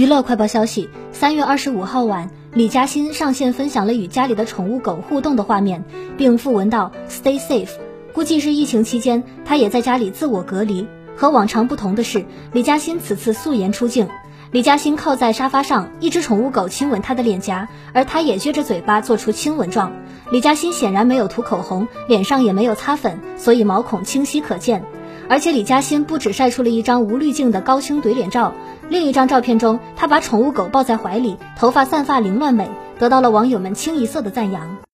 娱乐快报消息：三月二十五号晚，李嘉欣上线分享了与家里的宠物狗互动的画面，并附文道 “Stay safe”。估计是疫情期间，他也在家里自我隔离。和往常不同的是，李嘉欣此次素颜出镜。李嘉欣靠在沙发上，一只宠物狗亲吻她的脸颊，而她也撅着嘴巴做出亲吻状。李嘉欣显然没有涂口红，脸上也没有擦粉，所以毛孔清晰可见。而且李嘉欣不止晒出了一张无滤镜的高清怼脸照，另一张照片中，她把宠物狗抱在怀里，头发散发凌乱美，得到了网友们清一色的赞扬。